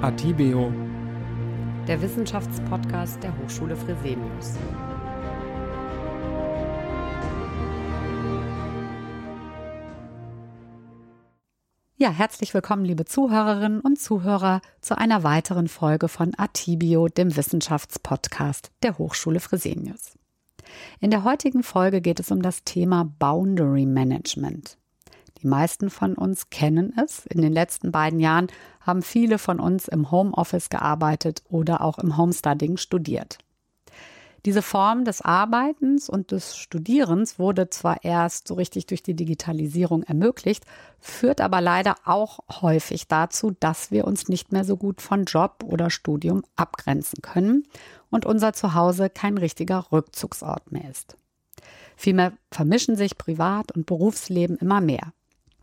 Atibeo, der Wissenschaftspodcast der Hochschule Fresenius. Ja, herzlich willkommen, liebe Zuhörerinnen und Zuhörer, zu einer weiteren Folge von Atibio, dem Wissenschaftspodcast der Hochschule Fresenius. In der heutigen Folge geht es um das Thema Boundary Management. Die meisten von uns kennen es. In den letzten beiden Jahren haben viele von uns im Homeoffice gearbeitet oder auch im Homestudying studiert. Diese Form des Arbeitens und des Studierens wurde zwar erst so richtig durch die Digitalisierung ermöglicht, führt aber leider auch häufig dazu, dass wir uns nicht mehr so gut von Job oder Studium abgrenzen können und unser Zuhause kein richtiger Rückzugsort mehr ist. Vielmehr vermischen sich Privat- und Berufsleben immer mehr.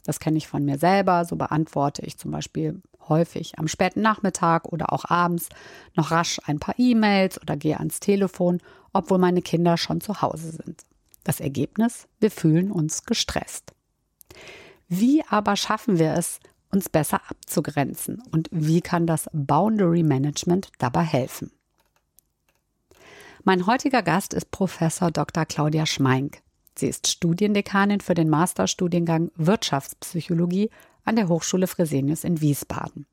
Das kenne ich von mir selber. So beantworte ich zum Beispiel häufig am späten Nachmittag oder auch abends noch rasch ein paar E-Mails oder gehe ans Telefon, obwohl meine Kinder schon zu Hause sind. Das Ergebnis? Wir fühlen uns gestresst. Wie aber schaffen wir es, uns besser abzugrenzen und wie kann das Boundary Management dabei helfen? Mein heutiger Gast ist Professor Dr. Claudia Schmeink. Sie ist Studiendekanin für den Masterstudiengang Wirtschaftspsychologie an der Hochschule Fresenius in Wiesbaden.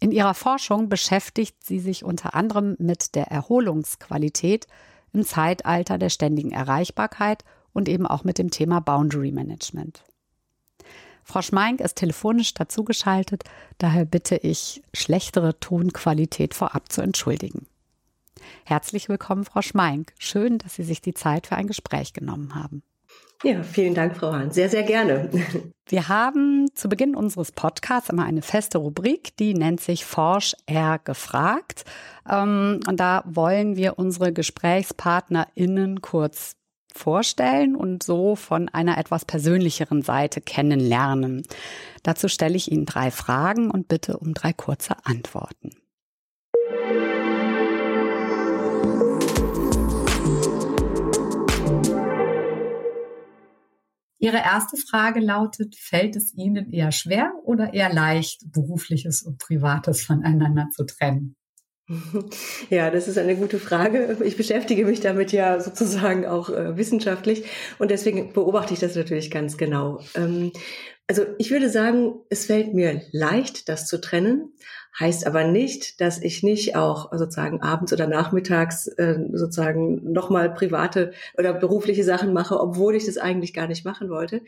In ihrer Forschung beschäftigt sie sich unter anderem mit der Erholungsqualität im Zeitalter der ständigen Erreichbarkeit und eben auch mit dem Thema Boundary Management. Frau Schmeink ist telefonisch dazugeschaltet, daher bitte ich, schlechtere Tonqualität vorab zu entschuldigen. Herzlich willkommen, Frau Schmeink. Schön, dass Sie sich die Zeit für ein Gespräch genommen haben. Ja, vielen Dank, Frau Hahn. Sehr, sehr gerne. Wir haben zu Beginn unseres Podcasts immer eine feste Rubrik, die nennt sich Forsch R gefragt. Ähm, und da wollen wir unsere GesprächspartnerInnen kurz vorstellen und so von einer etwas persönlicheren Seite kennenlernen. Dazu stelle ich Ihnen drei Fragen und bitte um drei kurze Antworten. Ihre erste Frage lautet, fällt es Ihnen eher schwer oder eher leicht, berufliches und privates voneinander zu trennen? Ja, das ist eine gute Frage. Ich beschäftige mich damit ja sozusagen auch äh, wissenschaftlich und deswegen beobachte ich das natürlich ganz genau. Ähm, also ich würde sagen, es fällt mir leicht, das zu trennen, heißt aber nicht, dass ich nicht auch sozusagen abends oder nachmittags äh, sozusagen nochmal private oder berufliche Sachen mache, obwohl ich das eigentlich gar nicht machen wollte.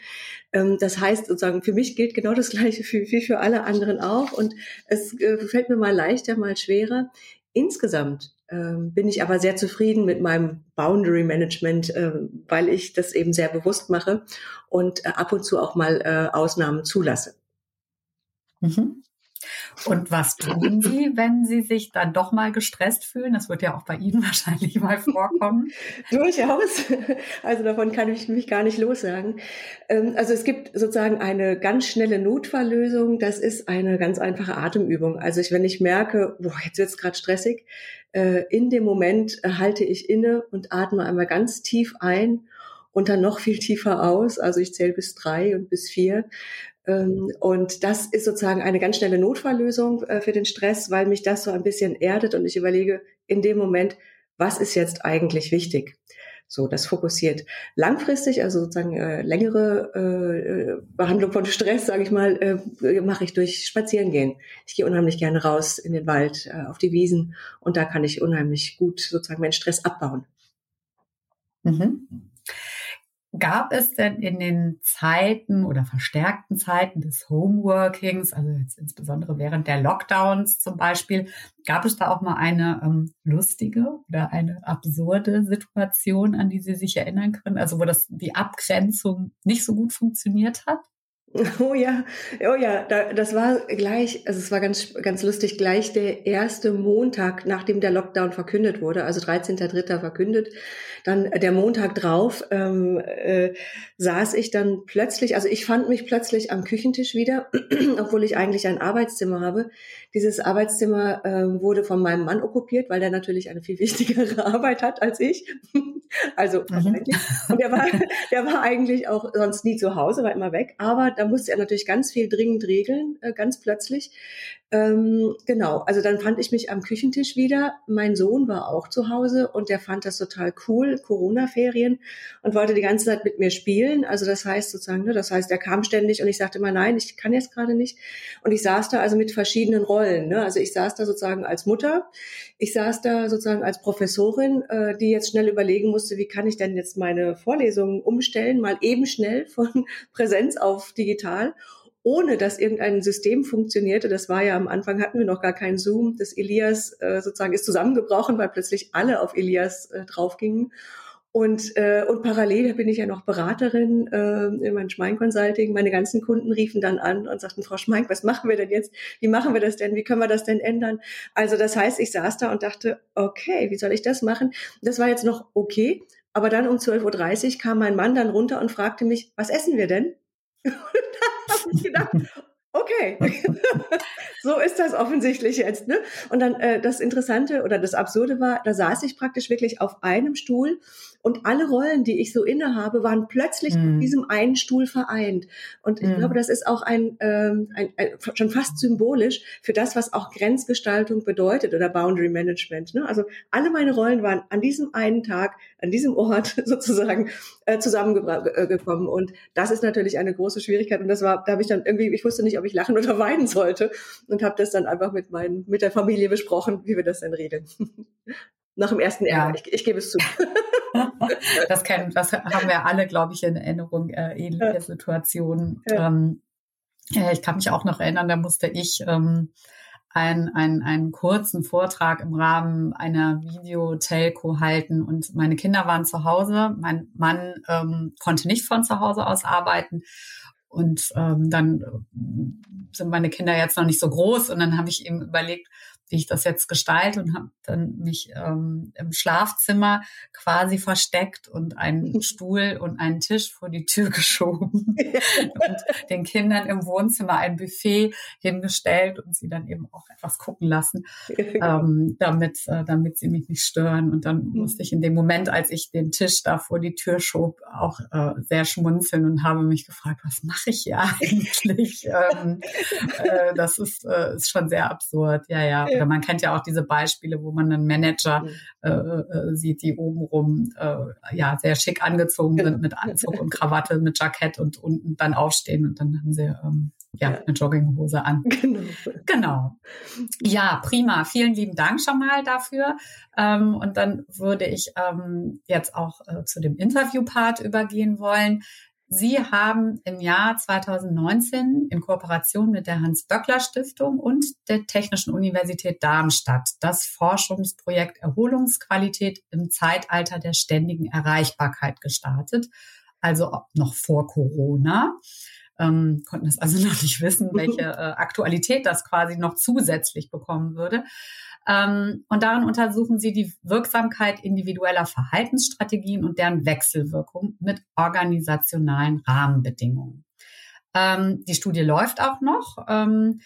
Ähm, das heißt sozusagen, für mich gilt genau das Gleiche wie für alle anderen auch und es äh, fällt mir mal leichter, mal schwerer. Insgesamt ähm, bin ich aber sehr zufrieden mit meinem Boundary Management, äh, weil ich das eben sehr bewusst mache und äh, ab und zu auch mal äh, Ausnahmen zulasse. Mhm. Und was tun Sie, wenn Sie sich dann doch mal gestresst fühlen? Das wird ja auch bei Ihnen wahrscheinlich mal vorkommen. Durchaus. Also davon kann ich mich gar nicht lossagen. Ähm, also es gibt sozusagen eine ganz schnelle Notfalllösung. Das ist eine ganz einfache Atemübung. Also wenn ich merke, boah, jetzt wird es gerade stressig, in dem Moment halte ich inne und atme einmal ganz tief ein und dann noch viel tiefer aus. Also ich zähle bis drei und bis vier. Ähm, und das ist sozusagen eine ganz schnelle Notfalllösung äh, für den Stress, weil mich das so ein bisschen erdet und ich überlege in dem Moment, was ist jetzt eigentlich wichtig? So, das fokussiert langfristig, also sozusagen äh, längere äh, Behandlung von Stress, sage ich mal, äh, mache ich durch Spazierengehen. Ich gehe unheimlich gerne raus in den Wald, äh, auf die Wiesen und da kann ich unheimlich gut sozusagen meinen Stress abbauen. Mhm. Gab es denn in den Zeiten oder verstärkten Zeiten des Homeworkings, also jetzt insbesondere während der Lockdowns zum Beispiel, gab es da auch mal eine ähm, lustige oder eine absurde Situation, an die Sie sich erinnern können? Also wo das die Abgrenzung nicht so gut funktioniert hat? Oh ja, oh ja, da, das war gleich, also es war ganz, ganz lustig, gleich der erste Montag, nachdem der Lockdown verkündet wurde, also 13.3. verkündet, dann der Montag drauf ähm, äh, saß ich dann plötzlich, also ich fand mich plötzlich am Küchentisch wieder, obwohl ich eigentlich ein Arbeitszimmer habe. Dieses Arbeitszimmer äh, wurde von meinem Mann okkupiert, weil der natürlich eine viel wichtigere Arbeit hat als ich. Also mhm. und der war, der war eigentlich auch sonst nie zu Hause, war immer weg. Aber da musste er natürlich ganz viel dringend regeln, äh, ganz plötzlich. Ähm, genau, also dann fand ich mich am Küchentisch wieder. Mein Sohn war auch zu Hause und der fand das total cool, Corona-Ferien, und wollte die ganze Zeit mit mir spielen. Also das heißt sozusagen, ne, das heißt, er kam ständig und ich sagte immer, nein, ich kann jetzt gerade nicht. Und ich saß da also mit verschiedenen Rollen. Ne? Also ich saß da sozusagen als Mutter, ich saß da sozusagen als Professorin, äh, die jetzt schnell überlegen musste, wie kann ich denn jetzt meine Vorlesungen umstellen, mal eben schnell von Präsenz auf digital ohne dass irgendein System funktionierte. Das war ja am Anfang hatten wir noch gar keinen Zoom. Das Elias äh, sozusagen ist zusammengebrochen, weil plötzlich alle auf Elias äh, draufgingen. Und, äh, und parallel bin ich ja noch Beraterin äh, in meinem Schmein Consulting. Meine ganzen Kunden riefen dann an und sagten, Frau Schmeink, was machen wir denn jetzt? Wie machen wir das denn? Wie können wir das denn ändern? Also das heißt, ich saß da und dachte, okay, wie soll ich das machen? Das war jetzt noch okay. Aber dann um 12.30 Uhr kam mein Mann dann runter und fragte mich, was essen wir denn? habe ich gedacht, okay, so ist das offensichtlich jetzt. Ne? Und dann äh, das Interessante oder das Absurde war, da saß ich praktisch wirklich auf einem Stuhl und alle Rollen, die ich so innehabe, waren plötzlich mm. auf diesem einen Stuhl vereint. Und ich mm. glaube, das ist auch ein, ähm, ein, ein, schon fast symbolisch für das, was auch Grenzgestaltung bedeutet oder Boundary Management. Ne? Also alle meine Rollen waren an diesem einen Tag, an diesem Ort sozusagen äh, zusammengekommen. Und das ist natürlich eine große Schwierigkeit. Und das war, da habe ich dann irgendwie, ich wusste nicht, ob ich lachen oder weinen sollte und habe das dann einfach mit meinen, mit der Familie besprochen, wie wir das denn regeln. Nach dem ersten Jahr, ja. ich, ich gebe es zu. das kennen, das haben wir alle, glaube ich, in Erinnerung, äh, ähnliche ja. Situationen. Ja. Ähm, äh, ich kann mich auch noch erinnern, da musste ich ähm, ein, ein, einen kurzen Vortrag im Rahmen einer Videotelco halten und meine Kinder waren zu Hause. Mein Mann ähm, konnte nicht von zu Hause aus arbeiten und ähm, dann äh, sind meine Kinder jetzt noch nicht so groß und dann habe ich ihm überlegt, wie ich das jetzt gestalte und habe dann mich ähm, im Schlafzimmer quasi versteckt und einen Stuhl und einen Tisch vor die Tür geschoben und den Kindern im Wohnzimmer ein Buffet hingestellt und sie dann eben auch etwas gucken lassen, ähm, damit, äh, damit sie mich nicht stören. Und dann mhm. musste ich in dem Moment, als ich den Tisch da vor die Tür schob, auch äh, sehr schmunzeln und habe mich gefragt, was mache ich hier eigentlich? ähm, äh, das ist, äh, ist schon sehr absurd. Ja, ja. Oder man kennt ja auch diese Beispiele, wo man einen Manager mhm. äh, äh, sieht, die obenrum äh, ja sehr schick angezogen sind mit Anzug und Krawatte, mit Jackett und unten dann aufstehen und dann haben sie ähm, ja, ja, eine Jogginghose an. Genau. genau. Ja, prima. Vielen lieben Dank schon mal dafür. Ähm, und dann würde ich ähm, jetzt auch äh, zu dem Interviewpart übergehen wollen. Sie haben im Jahr 2019 in Kooperation mit der Hans-Böckler-Stiftung und der Technischen Universität Darmstadt das Forschungsprojekt Erholungsqualität im Zeitalter der ständigen Erreichbarkeit gestartet, also noch vor Corona. Ähm, konnten es also noch nicht wissen, welche äh, Aktualität das quasi noch zusätzlich bekommen würde. Ähm, und darin untersuchen sie die Wirksamkeit individueller Verhaltensstrategien und deren Wechselwirkung mit organisationalen Rahmenbedingungen. Ähm, die Studie läuft auch noch. Ähm,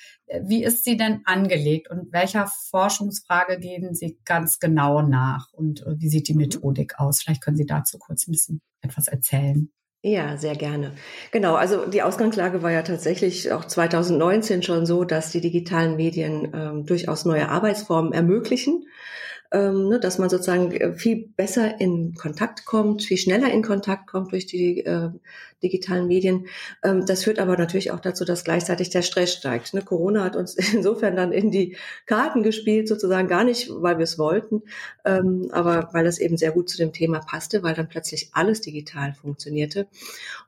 wie ist sie denn angelegt und welcher Forschungsfrage gehen Sie ganz genau nach und äh, wie sieht die Methodik aus? Vielleicht können Sie dazu kurz ein bisschen etwas erzählen. Ja, sehr gerne. Genau, also die Ausgangslage war ja tatsächlich auch 2019 schon so, dass die digitalen Medien ähm, durchaus neue Arbeitsformen ermöglichen ähm, ne, dass man sozusagen äh, viel besser in Kontakt kommt, viel schneller in Kontakt kommt durch die äh, digitalen Medien. Ähm, das führt aber natürlich auch dazu, dass gleichzeitig der Stress steigt. Ne? Corona hat uns insofern dann in die Karten gespielt, sozusagen gar nicht, weil wir es wollten, ähm, aber weil das eben sehr gut zu dem Thema passte, weil dann plötzlich alles digital funktionierte.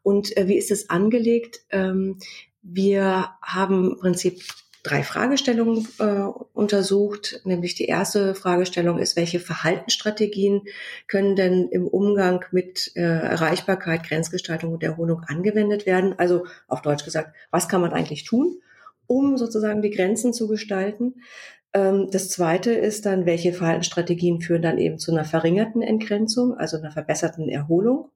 Und äh, wie ist es angelegt? Ähm, wir haben im Prinzip drei Fragestellungen äh, untersucht. Nämlich die erste Fragestellung ist, welche Verhaltensstrategien können denn im Umgang mit äh, Erreichbarkeit, Grenzgestaltung und Erholung angewendet werden? Also auf Deutsch gesagt, was kann man eigentlich tun, um sozusagen die Grenzen zu gestalten? Ähm, das zweite ist dann, welche Verhaltensstrategien führen dann eben zu einer verringerten Entgrenzung, also einer verbesserten Erholung?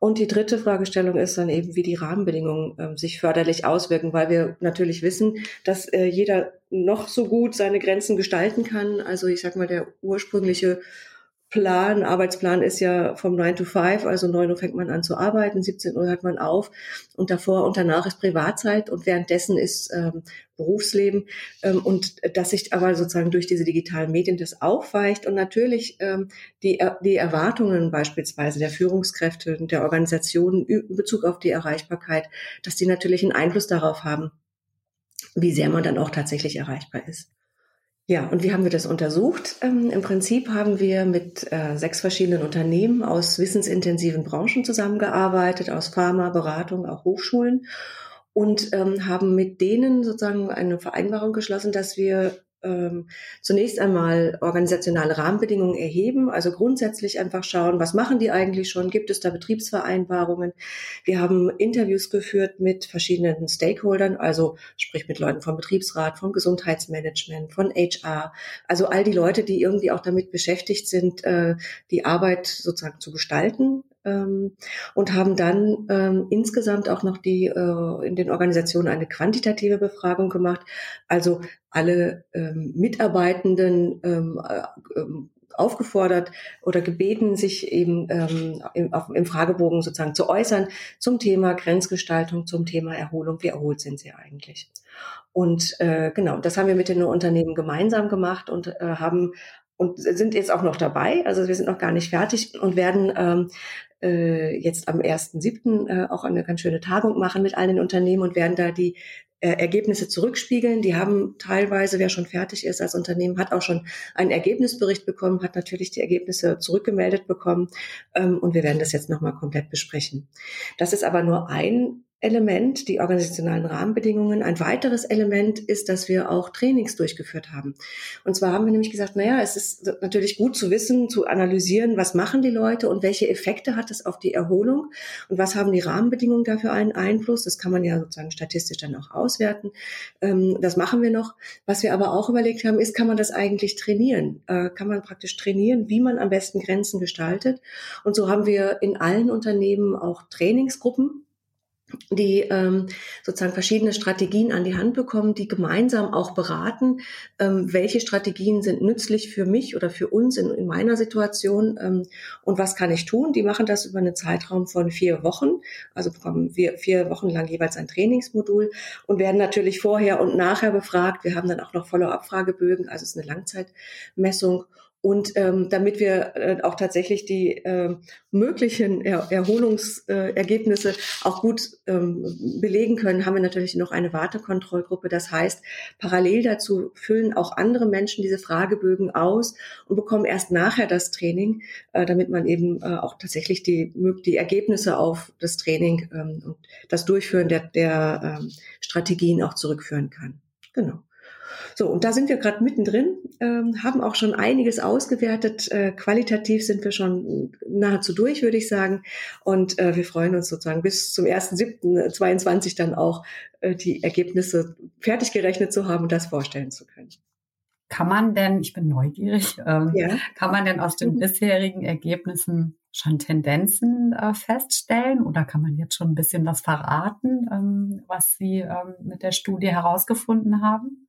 Und die dritte Fragestellung ist dann eben, wie die Rahmenbedingungen äh, sich förderlich auswirken, weil wir natürlich wissen, dass äh, jeder noch so gut seine Grenzen gestalten kann. Also ich sag mal, der ursprüngliche Plan, Arbeitsplan ist ja vom 9 to 5, also 9 Uhr fängt man an zu arbeiten, 17 Uhr hört man auf und davor und danach ist Privatzeit und währenddessen ist ähm, Berufsleben ähm, und dass sich aber sozusagen durch diese digitalen Medien das aufweicht und natürlich ähm, die, die Erwartungen beispielsweise der Führungskräfte und der Organisationen in Bezug auf die Erreichbarkeit, dass die natürlich einen Einfluss darauf haben, wie sehr man dann auch tatsächlich erreichbar ist. Ja, und wie haben wir das untersucht? Ähm, Im Prinzip haben wir mit äh, sechs verschiedenen Unternehmen aus wissensintensiven Branchen zusammengearbeitet, aus Pharma, Beratung, auch Hochschulen und ähm, haben mit denen sozusagen eine Vereinbarung geschlossen, dass wir ähm, zunächst einmal organisationale Rahmenbedingungen erheben, also grundsätzlich einfach schauen, was machen die eigentlich schon, gibt es da Betriebsvereinbarungen. Wir haben Interviews geführt mit verschiedenen Stakeholdern, also sprich mit Leuten vom Betriebsrat, vom Gesundheitsmanagement, von HR, also all die Leute, die irgendwie auch damit beschäftigt sind, äh, die Arbeit sozusagen zu gestalten ähm, und haben dann ähm, insgesamt auch noch die äh, in den Organisationen eine quantitative Befragung gemacht. Also alle ähm, Mitarbeitenden ähm, äh, ähm, aufgefordert oder gebeten, sich eben ähm, im, auf, im Fragebogen sozusagen zu äußern zum Thema Grenzgestaltung, zum Thema Erholung. Wie erholt sind sie eigentlich? Und äh, genau, das haben wir mit den Unternehmen gemeinsam gemacht und äh, haben und sind jetzt auch noch dabei. Also wir sind noch gar nicht fertig und werden ähm, äh, jetzt am 1.7. Äh, auch eine ganz schöne Tagung machen mit allen Unternehmen und werden da die äh, Ergebnisse zurückspiegeln. Die haben teilweise, wer schon fertig ist als Unternehmen, hat auch schon einen Ergebnisbericht bekommen, hat natürlich die Ergebnisse zurückgemeldet bekommen ähm, und wir werden das jetzt nochmal komplett besprechen. Das ist aber nur ein Element, die organisationalen Rahmenbedingungen. Ein weiteres Element ist, dass wir auch Trainings durchgeführt haben. Und zwar haben wir nämlich gesagt, naja, es ist natürlich gut zu wissen, zu analysieren, was machen die Leute und welche Effekte hat es auf die Erholung und was haben die Rahmenbedingungen dafür einen Einfluss. Das kann man ja sozusagen statistisch dann auch auswerten. Ähm, das machen wir noch. Was wir aber auch überlegt haben, ist, kann man das eigentlich trainieren? Äh, kann man praktisch trainieren, wie man am besten Grenzen gestaltet? Und so haben wir in allen Unternehmen auch Trainingsgruppen die ähm, sozusagen verschiedene Strategien an die Hand bekommen, die gemeinsam auch beraten, ähm, welche Strategien sind nützlich für mich oder für uns in, in meiner Situation ähm, und was kann ich tun. Die machen das über einen Zeitraum von vier Wochen, also bekommen wir vier Wochen lang jeweils ein Trainingsmodul und werden natürlich vorher und nachher befragt. Wir haben dann auch noch Follow-up-Fragebögen, also es ist eine Langzeitmessung und ähm, damit wir äh, auch tatsächlich die äh, möglichen er Erholungsergebnisse äh, auch gut ähm, belegen können, haben wir natürlich noch eine Wartekontrollgruppe. Das heißt, parallel dazu füllen auch andere Menschen diese Fragebögen aus und bekommen erst nachher das Training, äh, damit man eben äh, auch tatsächlich die, die Ergebnisse auf das Training ähm, und das Durchführen der, der ähm, Strategien auch zurückführen kann. Genau. So, und da sind wir gerade mittendrin, ähm, haben auch schon einiges ausgewertet. Äh, qualitativ sind wir schon nahezu durch, würde ich sagen. Und äh, wir freuen uns sozusagen bis zum 1.7.22 dann auch äh, die Ergebnisse fertig gerechnet zu haben und das vorstellen zu können. Kann man denn, ich bin neugierig, ähm, ja. kann man denn aus den mhm. bisherigen Ergebnissen schon Tendenzen äh, feststellen oder kann man jetzt schon ein bisschen was verraten, ähm, was Sie ähm, mit der Studie herausgefunden haben?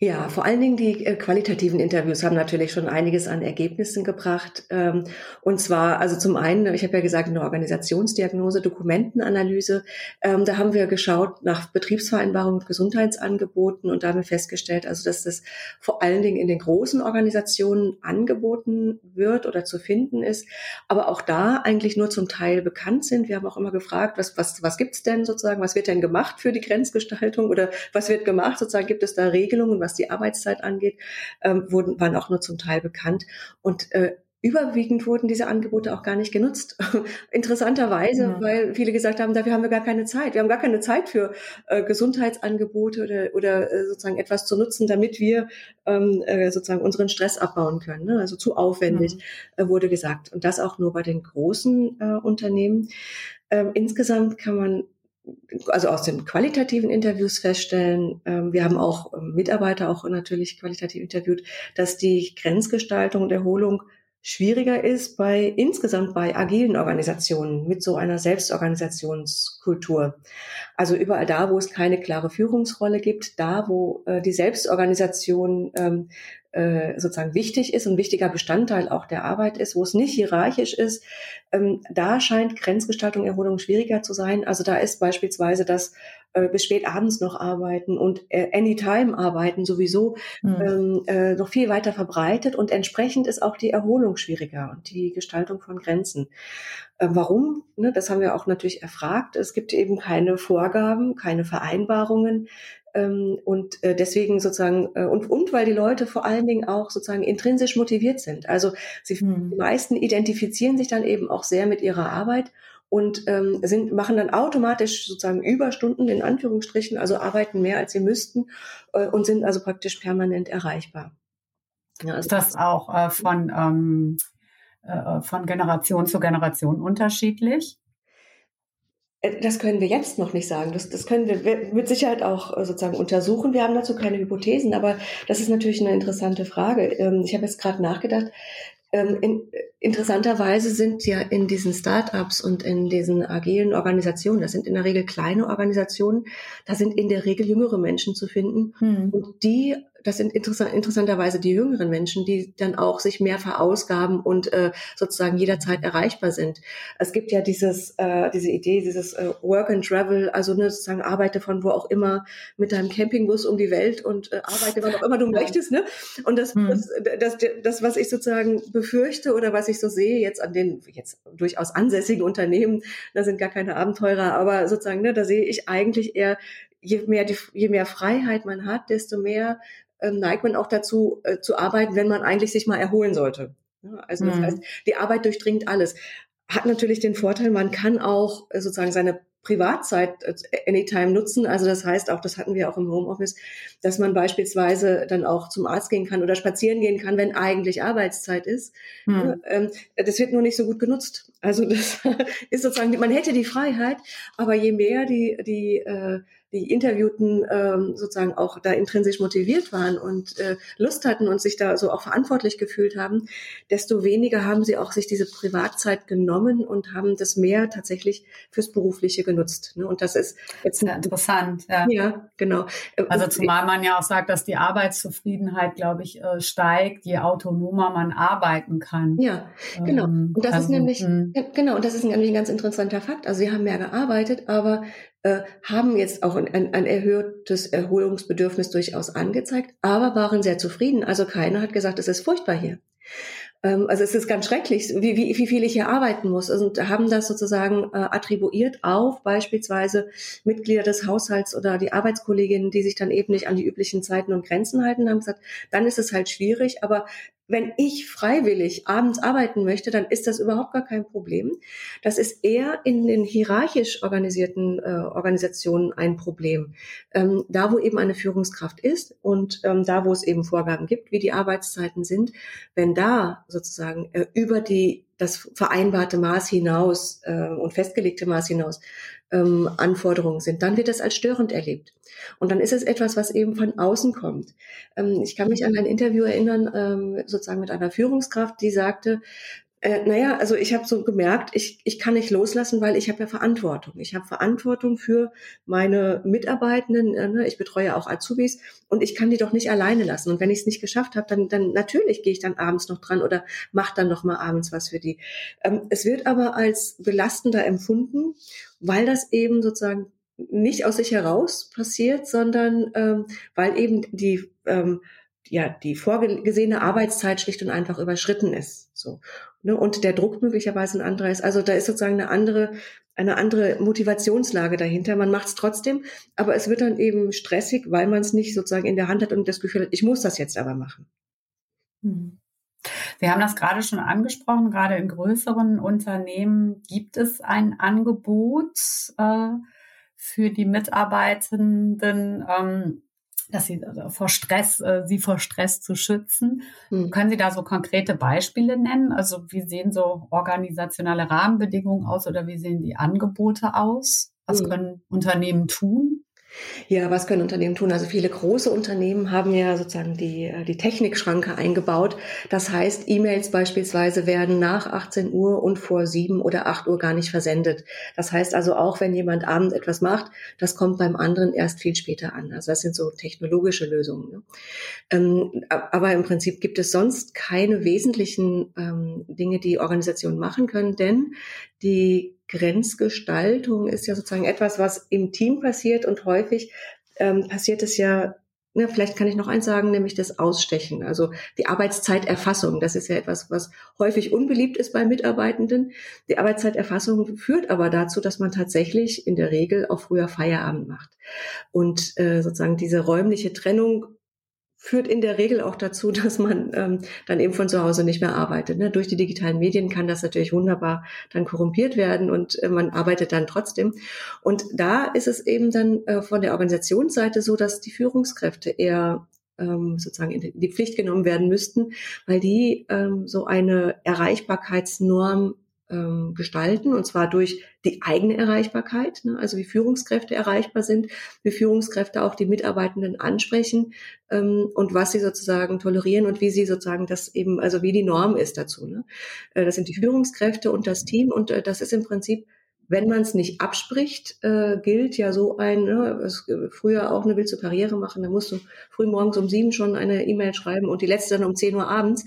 Ja, vor allen Dingen die äh, qualitativen Interviews haben natürlich schon einiges an Ergebnissen gebracht. Ähm, und zwar, also zum einen, ich habe ja gesagt, eine Organisationsdiagnose, Dokumentenanalyse. Ähm, da haben wir geschaut nach Betriebsvereinbarungen, Gesundheitsangeboten und damit festgestellt, also dass das vor allen Dingen in den großen Organisationen angeboten wird oder zu finden ist, aber auch da eigentlich nur zum Teil bekannt sind. Wir haben auch immer gefragt, was, was, was gibt's denn sozusagen, was wird denn gemacht für die Grenzgestaltung oder was wird gemacht sozusagen, gibt es da Regelungen, was die Arbeitszeit angeht, ähm, wurden, waren auch nur zum Teil bekannt. Und äh, überwiegend wurden diese Angebote auch gar nicht genutzt. Interessanterweise, ja. weil viele gesagt haben, dafür haben wir gar keine Zeit. Wir haben gar keine Zeit für äh, Gesundheitsangebote oder, oder äh, sozusagen etwas zu nutzen, damit wir ähm, äh, sozusagen unseren Stress abbauen können. Ne? Also zu aufwendig ja. äh, wurde gesagt. Und das auch nur bei den großen äh, Unternehmen. Ähm, insgesamt kann man also aus den qualitativen Interviews feststellen, ähm, wir haben auch ähm, Mitarbeiter auch natürlich qualitativ interviewt, dass die Grenzgestaltung und Erholung schwieriger ist bei insgesamt bei agilen Organisationen mit so einer Selbstorganisationskultur. Also überall da, wo es keine klare Führungsrolle gibt, da, wo äh, die Selbstorganisation ähm, äh, sozusagen wichtig ist und wichtiger Bestandteil auch der Arbeit ist, wo es nicht hierarchisch ist, ähm, da scheint Grenzgestaltung, Erholung schwieriger zu sein. Also da ist beispielsweise das äh, bis spät abends noch arbeiten und äh, anytime arbeiten sowieso mhm. ähm, äh, noch viel weiter verbreitet und entsprechend ist auch die Erholung schwieriger und die Gestaltung von Grenzen. Äh, warum? Ne, das haben wir auch natürlich erfragt. Es gibt eben keine Vorgaben, keine Vereinbarungen. Ähm, und äh, deswegen sozusagen, äh, und, und weil die Leute vor allen Dingen auch sozusagen intrinsisch motiviert sind. Also sie, mhm. die meisten identifizieren sich dann eben auch sehr mit ihrer Arbeit und ähm, sind, machen dann automatisch sozusagen Überstunden in Anführungsstrichen, also arbeiten mehr als sie müssten äh, und sind also praktisch permanent erreichbar. Ja, also ist das auch äh, von, ähm, äh, von Generation zu Generation unterschiedlich? Äh, das können wir jetzt noch nicht sagen. Das, das können wir mit Sicherheit auch äh, sozusagen untersuchen. Wir haben dazu keine Hypothesen, aber das ist natürlich eine interessante Frage. Ähm, ich habe jetzt gerade nachgedacht. Ähm, in, interessanterweise sind ja in diesen Startups und in diesen agilen Organisationen, das sind in der Regel kleine Organisationen, da sind in der Regel jüngere Menschen zu finden. Hm. Und die das sind interessant, interessanterweise die jüngeren Menschen, die dann auch sich mehr verausgaben und äh, sozusagen jederzeit erreichbar sind. Es gibt ja dieses, äh, diese Idee, dieses äh, Work and Travel, also ne, sozusagen arbeite von wo auch immer mit deinem Campingbus um die Welt und äh, arbeite wann auch immer du möchtest. Ne? Und das, hm. das, das, das, was ich sozusagen befürchte oder was ich so sehe jetzt an den jetzt durchaus ansässigen Unternehmen, da sind gar keine Abenteurer, aber sozusagen, ne, da sehe ich eigentlich eher je mehr, die, je mehr Freiheit man hat, desto mehr neigt man auch dazu äh, zu arbeiten, wenn man eigentlich sich mal erholen sollte. Ja, also das mhm. heißt, die Arbeit durchdringt alles. Hat natürlich den Vorteil, man kann auch äh, sozusagen seine Privatzeit äh, anytime nutzen. Also das heißt auch, das hatten wir auch im Homeoffice, dass man beispielsweise dann auch zum Arzt gehen kann oder spazieren gehen kann, wenn eigentlich Arbeitszeit ist. Hm. Ähm, das wird nur nicht so gut genutzt. Also das ist sozusagen, man hätte die Freiheit, aber je mehr die, die äh, die Interviewten ähm, sozusagen auch da intrinsisch motiviert waren und äh, Lust hatten und sich da so auch verantwortlich gefühlt haben, desto weniger haben sie auch sich diese Privatzeit genommen und haben das mehr tatsächlich fürs Berufliche genutzt. Ne? Und das ist jetzt ja, interessant. Ja. ja, genau. Also zumal man ja auch sagt, dass die Arbeitszufriedenheit, glaube ich, äh, steigt, je autonomer man arbeiten kann. Ja, genau. Ähm, und das also, ist nämlich hm. genau. Und das ist nämlich ein ganz interessanter Fakt. Also sie haben mehr gearbeitet, aber äh, haben jetzt auch ein, ein, erhöhtes Erholungsbedürfnis durchaus angezeigt, aber waren sehr zufrieden. Also keiner hat gesagt, es ist furchtbar hier. Ähm, also es ist ganz schrecklich, wie, wie, wie viel ich hier arbeiten muss. Und haben das sozusagen äh, attribuiert auf beispielsweise Mitglieder des Haushalts oder die Arbeitskolleginnen, die sich dann eben nicht an die üblichen Zeiten und Grenzen halten, haben gesagt, dann ist es halt schwierig, aber wenn ich freiwillig abends arbeiten möchte, dann ist das überhaupt gar kein Problem. Das ist eher in den hierarchisch organisierten äh, Organisationen ein Problem. Ähm, da, wo eben eine Führungskraft ist und ähm, da, wo es eben Vorgaben gibt, wie die Arbeitszeiten sind, wenn da sozusagen äh, über die das vereinbarte Maß hinaus äh, und festgelegte Maß hinaus ähm, Anforderungen sind, dann wird das als störend erlebt. Und dann ist es etwas, was eben von außen kommt. Ähm, ich kann mich an ein Interview erinnern, ähm, sozusagen mit einer Führungskraft, die sagte, äh, naja, also ich habe so gemerkt, ich, ich kann nicht loslassen, weil ich habe ja Verantwortung. Ich habe Verantwortung für meine Mitarbeitenden. Äh, ne? Ich betreue auch Azubis und ich kann die doch nicht alleine lassen. Und wenn ich es nicht geschafft habe, dann, dann natürlich gehe ich dann abends noch dran oder mache dann noch mal abends was für die. Ähm, es wird aber als belastender empfunden, weil das eben sozusagen nicht aus sich heraus passiert, sondern ähm, weil eben die ähm, ja die vorgesehene Arbeitszeit schlicht und einfach überschritten ist. So ne? und der Druck möglicherweise ein anderer ist. Also da ist sozusagen eine andere eine andere Motivationslage dahinter. Man macht es trotzdem, aber es wird dann eben stressig, weil man es nicht sozusagen in der Hand hat und das Gefühl hat, ich muss das jetzt aber machen. Hm. Wir haben das gerade schon angesprochen, gerade in größeren Unternehmen gibt es ein Angebot äh, für die Mitarbeitenden. Ähm, dass sie also vor Stress, äh, sie vor Stress zu schützen. Mhm. Können Sie da so konkrete Beispiele nennen? Also wie sehen so organisationale Rahmenbedingungen aus oder wie sehen die Angebote aus? Was mhm. können Unternehmen tun? Ja, was können Unternehmen tun? Also viele große Unternehmen haben ja sozusagen die, äh, die Technikschranke eingebaut. Das heißt, E-Mails beispielsweise werden nach 18 Uhr und vor 7 oder 8 Uhr gar nicht versendet. Das heißt also auch, wenn jemand abends etwas macht, das kommt beim anderen erst viel später an. Also das sind so technologische Lösungen. Ne? Ähm, aber im Prinzip gibt es sonst keine wesentlichen ähm, Dinge, die Organisationen machen können, denn die Grenzgestaltung ist ja sozusagen etwas, was im Team passiert und häufig ähm, passiert es ja Ne, vielleicht kann ich noch eins sagen, nämlich das Ausstechen, also die Arbeitszeiterfassung. Das ist ja etwas, was häufig unbeliebt ist bei Mitarbeitenden. Die Arbeitszeiterfassung führt aber dazu, dass man tatsächlich in der Regel auch früher Feierabend macht. Und äh, sozusagen diese räumliche Trennung führt in der Regel auch dazu, dass man ähm, dann eben von zu Hause nicht mehr arbeitet. Ne? Durch die digitalen Medien kann das natürlich wunderbar dann korrumpiert werden und äh, man arbeitet dann trotzdem. Und da ist es eben dann äh, von der Organisationsseite so, dass die Führungskräfte eher ähm, sozusagen in die Pflicht genommen werden müssten, weil die ähm, so eine Erreichbarkeitsnorm ähm, gestalten, und zwar durch die eigene Erreichbarkeit, ne? also wie Führungskräfte erreichbar sind, wie Führungskräfte auch die Mitarbeitenden ansprechen ähm, und was sie sozusagen tolerieren und wie sie sozusagen das eben, also wie die Norm ist dazu. Ne? Äh, das sind die Führungskräfte und das Team und äh, das ist im Prinzip wenn man es nicht abspricht, äh, gilt ja so ein, ne, es, früher auch eine willst du Karriere machen, da musst du früh morgens um sieben schon eine E-Mail schreiben und die letzte dann um zehn Uhr abends.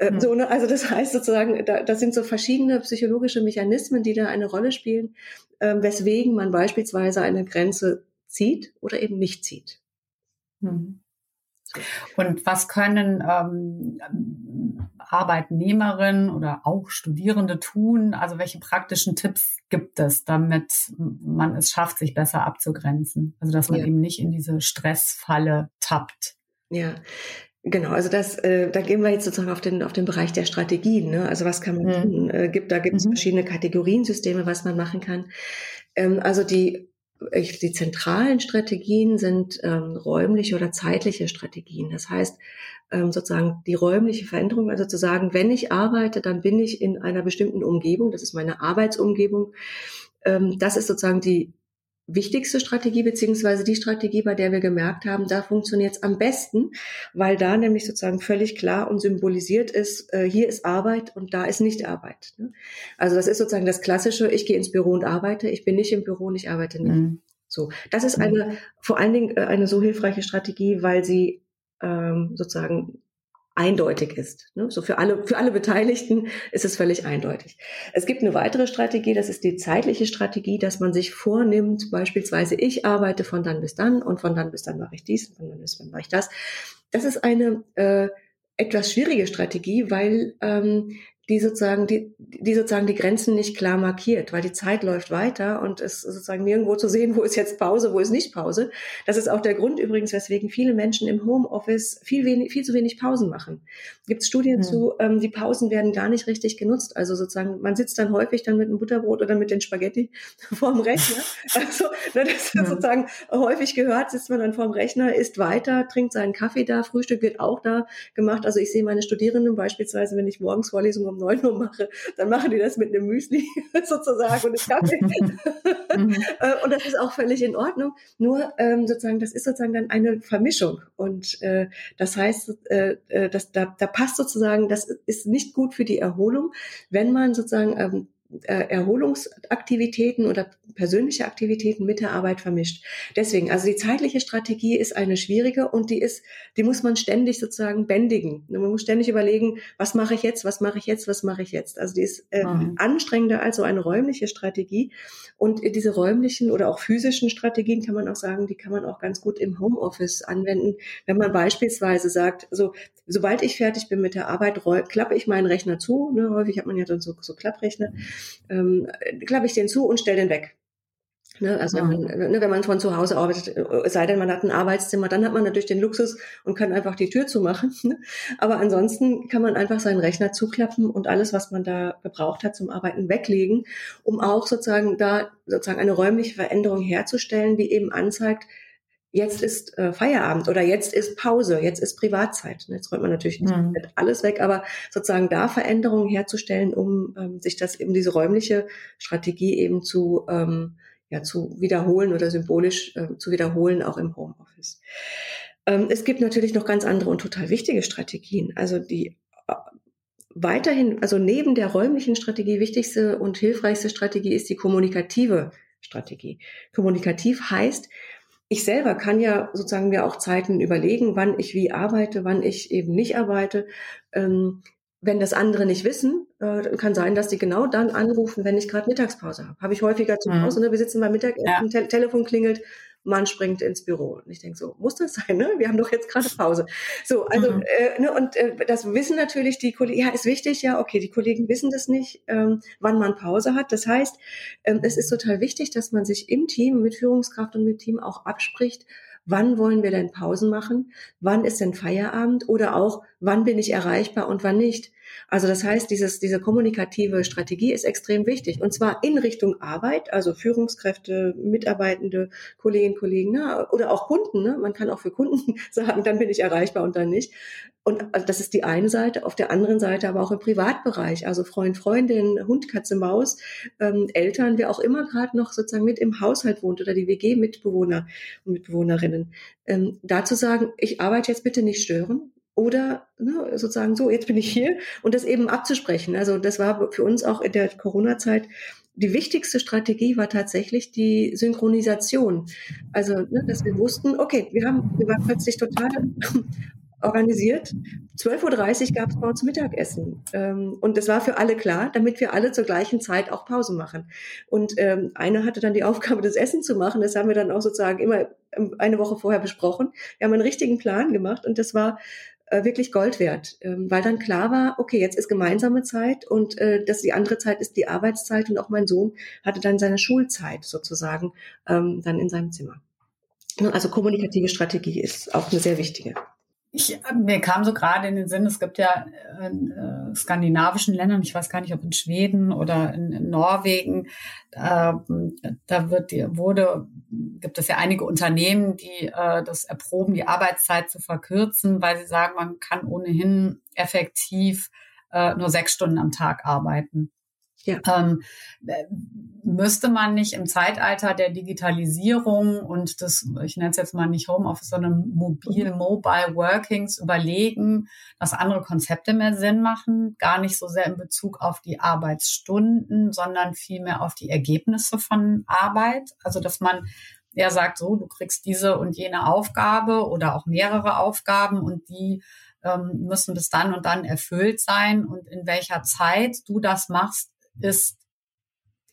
Mhm. So, ne? Also das heißt sozusagen, da, das sind so verschiedene psychologische Mechanismen, die da eine Rolle spielen, äh, weswegen man beispielsweise eine Grenze zieht oder eben nicht zieht. Mhm. Und was können ähm, Arbeitnehmerinnen oder auch Studierende tun? Also welche praktischen Tipps gibt es, damit man es schafft, sich besser abzugrenzen? Also dass man ja. eben nicht in diese Stressfalle tappt. Ja, Genau, also das, äh, da gehen wir jetzt sozusagen auf den auf den Bereich der Strategien. Ne? Also was kann man mhm. tun? Äh, gibt da gibt es mhm. verschiedene Kategoriensysteme, was man machen kann. Ähm, also die die zentralen Strategien sind ähm, räumliche oder zeitliche Strategien. Das heißt ähm, sozusagen die räumliche Veränderung, also zu sagen, wenn ich arbeite, dann bin ich in einer bestimmten Umgebung. Das ist meine Arbeitsumgebung. Ähm, das ist sozusagen die wichtigste Strategie, beziehungsweise die Strategie, bei der wir gemerkt haben, da funktioniert es am besten, weil da nämlich sozusagen völlig klar und symbolisiert ist, äh, hier ist Arbeit und da ist nicht Arbeit. Ne? Also das ist sozusagen das Klassische, ich gehe ins Büro und arbeite, ich bin nicht im Büro und ich arbeite nicht. Mhm. So, das ist eine, mhm. vor allen Dingen äh, eine so hilfreiche Strategie, weil sie ähm, sozusagen eindeutig ist. Ne? So für alle, für alle Beteiligten ist es völlig eindeutig. Es gibt eine weitere Strategie, das ist die zeitliche Strategie, dass man sich vornimmt, beispielsweise ich arbeite von dann bis dann und von dann bis dann mache ich dies, von dann bis dann mache ich das. Das ist eine äh, etwas schwierige Strategie, weil ähm, die sozusagen die, die sozusagen die Grenzen nicht klar markiert, weil die Zeit läuft weiter und es sozusagen nirgendwo zu sehen, wo ist jetzt Pause, wo ist nicht Pause. Das ist auch der Grund übrigens, weswegen viele Menschen im Homeoffice viel wenig, viel zu wenig Pausen machen. Gibt es Studien mhm. zu, ähm, die Pausen werden gar nicht richtig genutzt. Also sozusagen, man sitzt dann häufig dann mit einem Butterbrot oder mit den Spaghetti vorm Rechner. Also ne, das ist mhm. sozusagen häufig gehört, sitzt man dann vorm Rechner, isst weiter, trinkt seinen Kaffee da, Frühstück wird auch da gemacht. Also ich sehe meine Studierenden beispielsweise, wenn ich morgens Vorlesungen um neun Uhr mache, dann machen die das mit einem Müsli sozusagen und einem Kaffee. Mhm. Äh, und das ist auch völlig in Ordnung. Nur ähm, sozusagen, das ist sozusagen dann eine Vermischung. Und äh, das heißt, äh, äh dass da, da passt sozusagen, das ist nicht gut für die Erholung, wenn man sozusagen ähm, äh, Erholungsaktivitäten oder persönliche Aktivitäten mit der Arbeit vermischt. Deswegen, also die zeitliche Strategie ist eine schwierige und die ist, die muss man ständig sozusagen bändigen. Man muss ständig überlegen, was mache ich jetzt, was mache ich jetzt, was mache ich jetzt. Also die ist äh, mhm. anstrengender als so eine räumliche Strategie. Und diese räumlichen oder auch physischen Strategien kann man auch sagen, die kann man auch ganz gut im Homeoffice anwenden. Wenn man beispielsweise sagt, so, sobald ich fertig bin mit der Arbeit, klappe ich meinen Rechner zu. Ne? Häufig hat man ja dann so, so Klapprechner ähm, klappe ich den zu und stelle den weg. Ne, also wenn man, ne, wenn man von zu Hause arbeitet, es sei denn, man hat ein Arbeitszimmer, dann hat man natürlich den Luxus und kann einfach die Tür zumachen. Ne? Aber ansonsten kann man einfach seinen Rechner zuklappen und alles, was man da gebraucht hat zum Arbeiten, weglegen, um auch sozusagen da sozusagen eine räumliche Veränderung herzustellen, die eben anzeigt, jetzt ist äh, Feierabend oder jetzt ist Pause, jetzt ist Privatzeit. Jetzt räumt man natürlich nicht mhm. alles weg, aber sozusagen da Veränderungen herzustellen, um ähm, sich das eben diese räumliche Strategie eben zu ähm, ja, zu wiederholen oder symbolisch äh, zu wiederholen, auch im Homeoffice. Ähm, es gibt natürlich noch ganz andere und total wichtige Strategien. Also die äh, weiterhin, also neben der räumlichen Strategie wichtigste und hilfreichste Strategie ist die kommunikative Strategie. Kommunikativ heißt, ich selber kann ja sozusagen mir auch Zeiten überlegen, wann ich wie arbeite, wann ich eben nicht arbeite. Ähm, wenn das andere nicht wissen, äh, kann sein, dass die genau dann anrufen, wenn ich gerade Mittagspause habe. Habe ich häufiger zu mhm. Hause. Ne? Wir sitzen beim Mittagessen, ja. Te Telefon klingelt, Mann springt ins Büro. Und ich denke so, muss das sein? Ne? Wir haben doch jetzt gerade Pause. So, also mhm. äh, ne, und äh, das wissen natürlich die Kollegen. Ja, ist wichtig, ja, okay, die Kollegen wissen das nicht, ähm, wann man Pause hat. Das heißt, ähm, es ist total wichtig, dass man sich im Team mit Führungskraft und mit Team auch abspricht, wann wollen wir denn Pausen machen, wann ist denn Feierabend oder auch, wann bin ich erreichbar und wann nicht. Also das heißt, dieses, diese kommunikative Strategie ist extrem wichtig. Und zwar in Richtung Arbeit, also Führungskräfte, Mitarbeitende, Kolleginnen, Kollegen ne, oder auch Kunden. Ne? Man kann auch für Kunden sagen, dann bin ich erreichbar und dann nicht. Und also das ist die eine Seite, auf der anderen Seite aber auch im Privatbereich, also Freund, Freundin, Hund, Katze, Maus, ähm, Eltern, wer auch immer gerade noch sozusagen mit im Haushalt wohnt oder die WG-Mitbewohner und Mitbewohnerinnen. Ähm, dazu sagen, ich arbeite jetzt bitte nicht stören, oder ne, sozusagen so, jetzt bin ich hier und das eben abzusprechen. Also das war für uns auch in der Corona-Zeit die wichtigste Strategie war tatsächlich die Synchronisation. Also, ne, dass wir wussten, okay, wir haben, wir waren plötzlich total organisiert. 12.30 Uhr gab es bei uns Mittagessen. Ähm, und das war für alle klar, damit wir alle zur gleichen Zeit auch Pause machen. Und ähm, einer hatte dann die Aufgabe, das Essen zu machen. Das haben wir dann auch sozusagen immer ähm, eine Woche vorher besprochen. Wir haben einen richtigen Plan gemacht und das war äh, wirklich Gold wert, ähm, weil dann klar war, okay, jetzt ist gemeinsame Zeit und äh, das die andere Zeit ist die Arbeitszeit und auch mein Sohn hatte dann seine Schulzeit sozusagen ähm, dann in seinem Zimmer. Also kommunikative Strategie ist auch eine sehr wichtige. Ich, mir kam so gerade in den Sinn, es gibt ja in äh, skandinavischen Ländern, ich weiß gar nicht, ob in Schweden oder in, in Norwegen, äh, da wird wurde, gibt es ja einige Unternehmen, die äh, das erproben, die Arbeitszeit zu verkürzen, weil sie sagen, man kann ohnehin effektiv äh, nur sechs Stunden am Tag arbeiten. Ja. Ähm, müsste man nicht im Zeitalter der Digitalisierung und das, ich nenne es jetzt mal nicht Homeoffice, sondern mobil, mhm. Mobile Workings überlegen, dass andere Konzepte mehr Sinn machen, gar nicht so sehr in Bezug auf die Arbeitsstunden, sondern vielmehr auf die Ergebnisse von Arbeit. Also, dass man ja sagt, so, du kriegst diese und jene Aufgabe oder auch mehrere Aufgaben und die ähm, müssen bis dann und dann erfüllt sein und in welcher Zeit du das machst, ist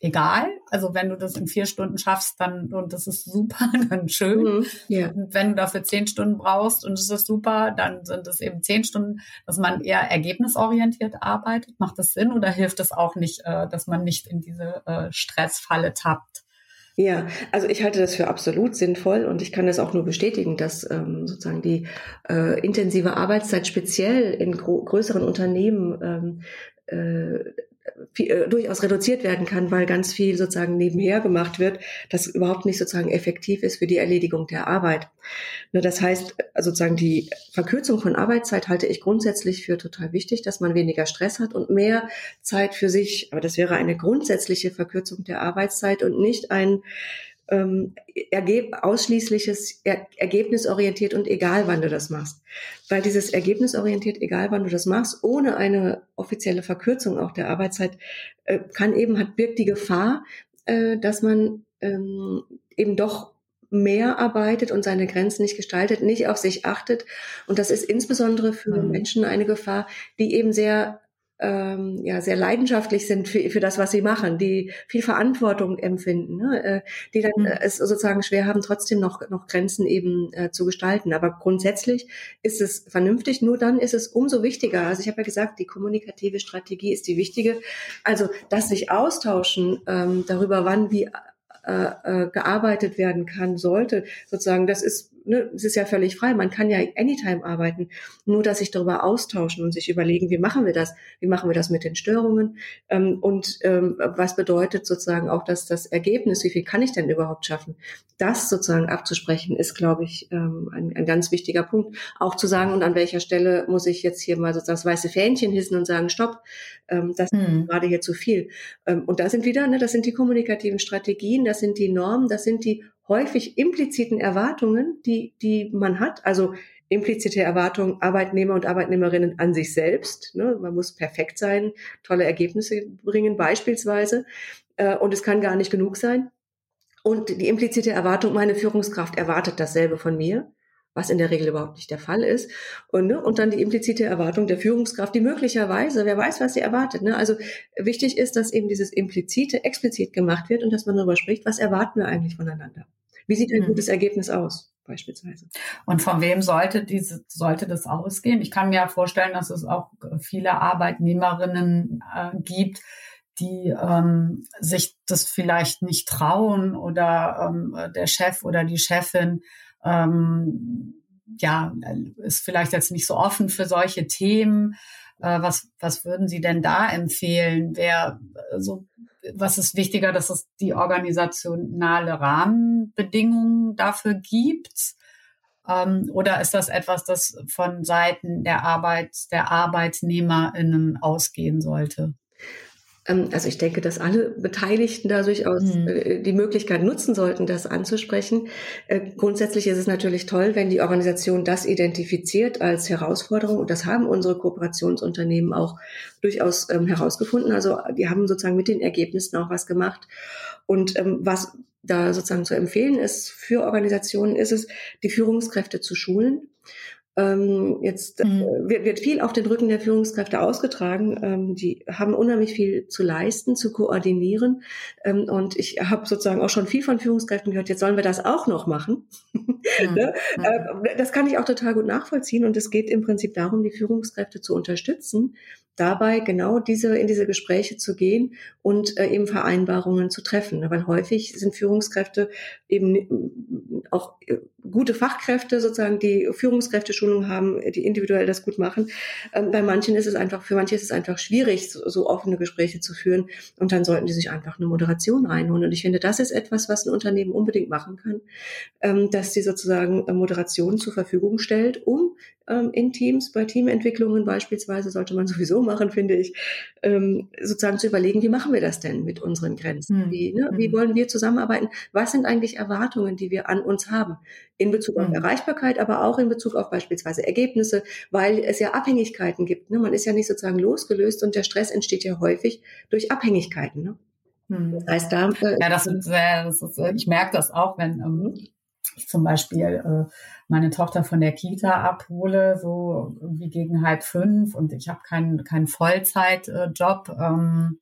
egal. Also wenn du das in vier Stunden schaffst, dann und das ist super, dann schön. Mhm, yeah. Und wenn du dafür zehn Stunden brauchst und es ist super, dann sind es eben zehn Stunden, dass man eher ergebnisorientiert arbeitet. Macht das Sinn oder hilft es auch nicht, äh, dass man nicht in diese äh, Stressfalle tappt? Ja, also ich halte das für absolut sinnvoll und ich kann das auch nur bestätigen, dass ähm, sozusagen die äh, intensive Arbeitszeit speziell in größeren Unternehmen ähm, äh, viel, äh, durchaus reduziert werden kann, weil ganz viel sozusagen nebenher gemacht wird, das überhaupt nicht sozusagen effektiv ist für die Erledigung der Arbeit. Ne, das heißt, äh, sozusagen die Verkürzung von Arbeitszeit halte ich grundsätzlich für total wichtig, dass man weniger Stress hat und mehr Zeit für sich. Aber das wäre eine grundsätzliche Verkürzung der Arbeitszeit und nicht ein ähm, ergeb ausschließliches er ergebnisorientiert und egal, wann du das machst. Weil dieses ergebnisorientiert, egal, wann du das machst, ohne eine offizielle Verkürzung auch der Arbeitszeit, äh, kann eben, hat, birgt die Gefahr, äh, dass man ähm, eben doch mehr arbeitet und seine Grenzen nicht gestaltet, nicht auf sich achtet. Und das ist insbesondere für mhm. Menschen eine Gefahr, die eben sehr ähm, ja sehr leidenschaftlich sind für, für das, was sie machen, die viel Verantwortung empfinden, ne? äh, die dann mhm. äh, es sozusagen schwer haben, trotzdem noch noch Grenzen eben äh, zu gestalten. Aber grundsätzlich ist es vernünftig. Nur dann ist es umso wichtiger. Also ich habe ja gesagt, die kommunikative Strategie ist die wichtige. Also dass sich austauschen ähm, darüber, wann wie äh, äh, gearbeitet werden kann, sollte sozusagen, das ist ne, es ist ja völlig frei. Man kann ja anytime arbeiten. Nur, dass sich darüber austauschen und sich überlegen, wie machen wir das? Wie machen wir das mit den Störungen? Ähm, und ähm, was bedeutet sozusagen auch dass das Ergebnis? Wie viel kann ich denn überhaupt schaffen? Das sozusagen abzusprechen ist, glaube ich, ähm, ein, ein ganz wichtiger Punkt. Auch zu sagen, und an welcher Stelle muss ich jetzt hier mal sozusagen das weiße Fähnchen hissen und sagen, stopp, ähm, das ist hm. gerade hier zu viel. Ähm, und da sind wieder, ne, das sind die kommunikativen Strategien, das sind die Normen, das sind die häufig impliziten Erwartungen, die, die man hat. Also implizite Erwartungen Arbeitnehmer und Arbeitnehmerinnen an sich selbst. Ne? Man muss perfekt sein, tolle Ergebnisse bringen beispielsweise. Äh, und es kann gar nicht genug sein. Und die implizite Erwartung, meine Führungskraft erwartet dasselbe von mir was in der Regel überhaupt nicht der Fall ist. Und, ne, und dann die implizite Erwartung der Führungskraft, die möglicherweise, wer weiß, was sie erwartet. Ne? Also wichtig ist, dass eben dieses implizite explizit gemacht wird und dass man darüber spricht, was erwarten wir eigentlich voneinander? Wie sieht ein mhm. gutes Ergebnis aus? Beispielsweise. Und von wem sollte diese, sollte das ausgehen? Ich kann mir ja vorstellen, dass es auch viele Arbeitnehmerinnen äh, gibt, die ähm, sich das vielleicht nicht trauen oder ähm, der Chef oder die Chefin ähm, ja, ist vielleicht jetzt nicht so offen für solche Themen. Äh, was, was würden Sie denn da empfehlen? Wer, so, was ist wichtiger, dass es die organisationale Rahmenbedingungen dafür gibt? Ähm, oder ist das etwas, das von Seiten der Arbeit, der ArbeitnehmerInnen ausgehen sollte? Ähm, also ich denke, dass alle Beteiligten da durchaus mhm. die Möglichkeit nutzen sollten, das anzusprechen. Äh, grundsätzlich ist es natürlich toll, wenn die Organisation das identifiziert als Herausforderung. Und das haben unsere Kooperationsunternehmen auch durchaus ähm, herausgefunden. Also die haben sozusagen mit den Ergebnissen auch was gemacht. Und ähm, was da sozusagen zu empfehlen ist für Organisationen, ist es, die Führungskräfte zu schulen ähm, jetzt äh, mhm. wird, wird viel auf den Rücken der Führungskräfte ausgetragen. Ähm, die haben unheimlich viel zu leisten, zu koordinieren. Ähm, und ich habe sozusagen auch schon viel von Führungskräften gehört, jetzt sollen wir das auch noch machen. Mhm. ne? äh, das kann ich auch total gut nachvollziehen. Und es geht im Prinzip darum, die Führungskräfte zu unterstützen, dabei genau diese in diese Gespräche zu gehen und äh, eben Vereinbarungen zu treffen. Weil häufig sind Führungskräfte eben auch äh, gute Fachkräfte sozusagen, die Führungskräfteschulung haben, die individuell das gut machen. Ähm, bei manchen ist es einfach, für manche ist es einfach schwierig, so, so, offene Gespräche zu führen. Und dann sollten die sich einfach eine Moderation reinholen. Und ich finde, das ist etwas, was ein Unternehmen unbedingt machen kann, ähm, dass sie sozusagen äh, Moderation zur Verfügung stellt, um ähm, in Teams, bei Teamentwicklungen beispielsweise, sollte man sowieso machen, finde ich, ähm, sozusagen zu überlegen, wie machen wir das denn mit unseren Grenzen? Hm. Wie, ne, wie hm. wollen wir zusammenarbeiten? Was sind eigentlich Erwartungen, die wir an uns haben? In Bezug auf hm. Erreichbarkeit, aber auch in Bezug auf beispielsweise Ergebnisse, weil es ja Abhängigkeiten gibt. Ne? Man ist ja nicht sozusagen losgelöst und der Stress entsteht ja häufig durch Abhängigkeiten. Ne? Das heißt, da, äh, ja, das ist, das ist, ich merke das auch, wenn ähm, ich zum Beispiel äh, meine Tochter von der Kita abhole, so wie gegen halb fünf und ich habe keinen keinen Vollzeitjob, ähm,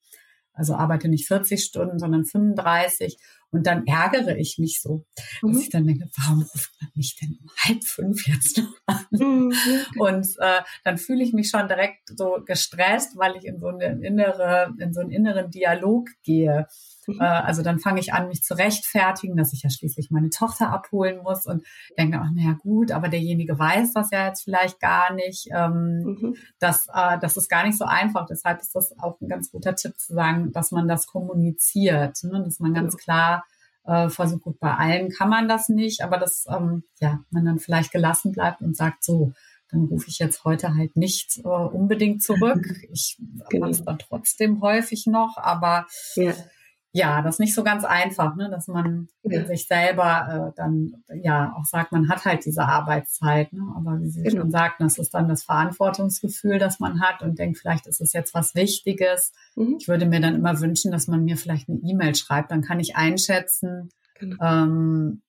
also arbeite nicht 40 Stunden, sondern 35 und dann ärgere ich mich so, mhm. dass ich dann denke, warum ruft man mich denn um halb fünf jetzt noch an? Mhm. Und äh, dann fühle ich mich schon direkt so gestresst, weil ich in so eine innere, in so einen inneren Dialog gehe. Mhm. Äh, also dann fange ich an, mich zu rechtfertigen, dass ich ja schließlich meine Tochter abholen muss und denke, ach naja gut, aber derjenige weiß das ja jetzt vielleicht gar nicht. Ähm, mhm. das, äh, das ist gar nicht so einfach. Deshalb ist das auch ein ganz guter Tipp zu sagen, dass man das kommuniziert, ne? dass man ganz klar äh, versucht, gut, bei allen kann man das nicht, aber dass ähm, ja, man dann vielleicht gelassen bleibt und sagt, so, dann rufe ich jetzt heute halt nicht äh, unbedingt zurück. Ich genau. mache es dann trotzdem häufig noch, aber ja ja, das ist nicht so ganz einfach, ne? dass man ja. sich selber äh, dann ja auch sagt, man hat halt diese Arbeitszeit. Ne? Aber wie Sie genau. schon sagten, das ist dann das Verantwortungsgefühl, das man hat und denkt, vielleicht ist es jetzt was Wichtiges. Mhm. Ich würde mir dann immer wünschen, dass man mir vielleicht eine E-Mail schreibt. Dann kann ich einschätzen, genau. ähm,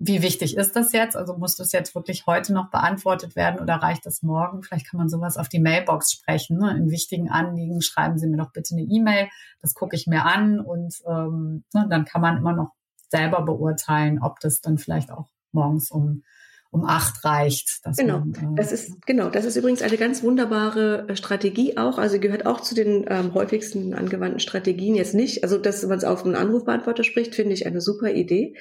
wie wichtig ist das jetzt? Also muss das jetzt wirklich heute noch beantwortet werden oder reicht das morgen? Vielleicht kann man sowas auf die Mailbox sprechen. Ne? In wichtigen Anliegen schreiben Sie mir doch bitte eine E-Mail. Das gucke ich mir an und ähm, ne, dann kann man immer noch selber beurteilen, ob das dann vielleicht auch morgens um um acht reicht. genau, man, äh, das ist genau, das ist übrigens eine ganz wunderbare äh, Strategie auch. Also gehört auch zu den ähm, häufigsten angewandten Strategien jetzt nicht. Also dass man es auf einen Anrufbeantworter spricht, finde ich eine super Idee.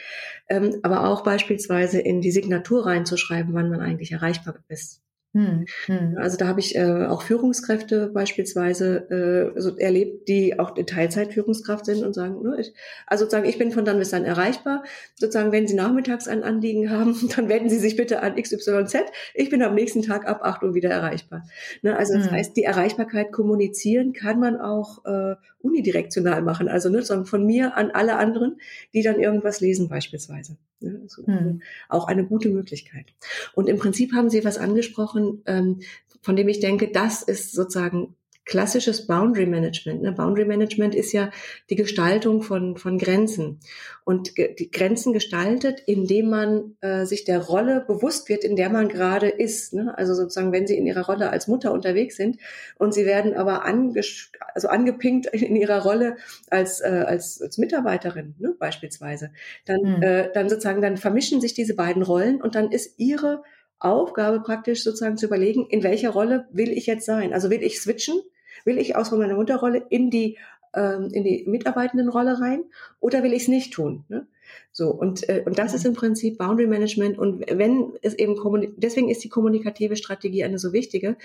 Ähm, aber auch beispielsweise in die Signatur reinzuschreiben, wann man eigentlich erreichbar ist. Hm, hm. Also da habe ich äh, auch Führungskräfte beispielsweise äh, also erlebt, die auch in Teilzeit Führungskraft sind und sagen, ne, ich, also sozusagen, ich bin von dann bis dann erreichbar. Sozusagen, wenn Sie nachmittags ein Anliegen haben, dann wenden Sie sich bitte an XYZ. Ich bin am nächsten Tag ab 8 Uhr wieder erreichbar. Ne, also das hm. heißt, die Erreichbarkeit kommunizieren kann man auch äh, unidirektional machen. Also ne, sozusagen von mir an alle anderen, die dann irgendwas lesen beispielsweise. Ja, also hm. Auch eine gute Möglichkeit. Und im Prinzip haben Sie was angesprochen, ähm, von dem ich denke, das ist sozusagen klassisches Boundary Management. Ne? Boundary Management ist ja die Gestaltung von, von Grenzen. Und ge die Grenzen gestaltet, indem man äh, sich der Rolle bewusst wird, in der man gerade ist. Ne? Also sozusagen, wenn Sie in Ihrer Rolle als Mutter unterwegs sind und Sie werden aber also angepinkt in Ihrer Rolle als, äh, als, als Mitarbeiterin ne? beispielsweise, dann, mhm. äh, dann sozusagen, dann vermischen sich diese beiden Rollen und dann ist Ihre Aufgabe praktisch sozusagen zu überlegen, in welcher Rolle will ich jetzt sein? Also will ich switchen? Will ich aus meiner Mutterrolle in die ähm, in die Mitarbeitendenrolle rein oder will ich es nicht tun? Ne? So und äh, und das ist im Prinzip Boundary Management und wenn es eben deswegen ist die kommunikative Strategie eine so wichtige,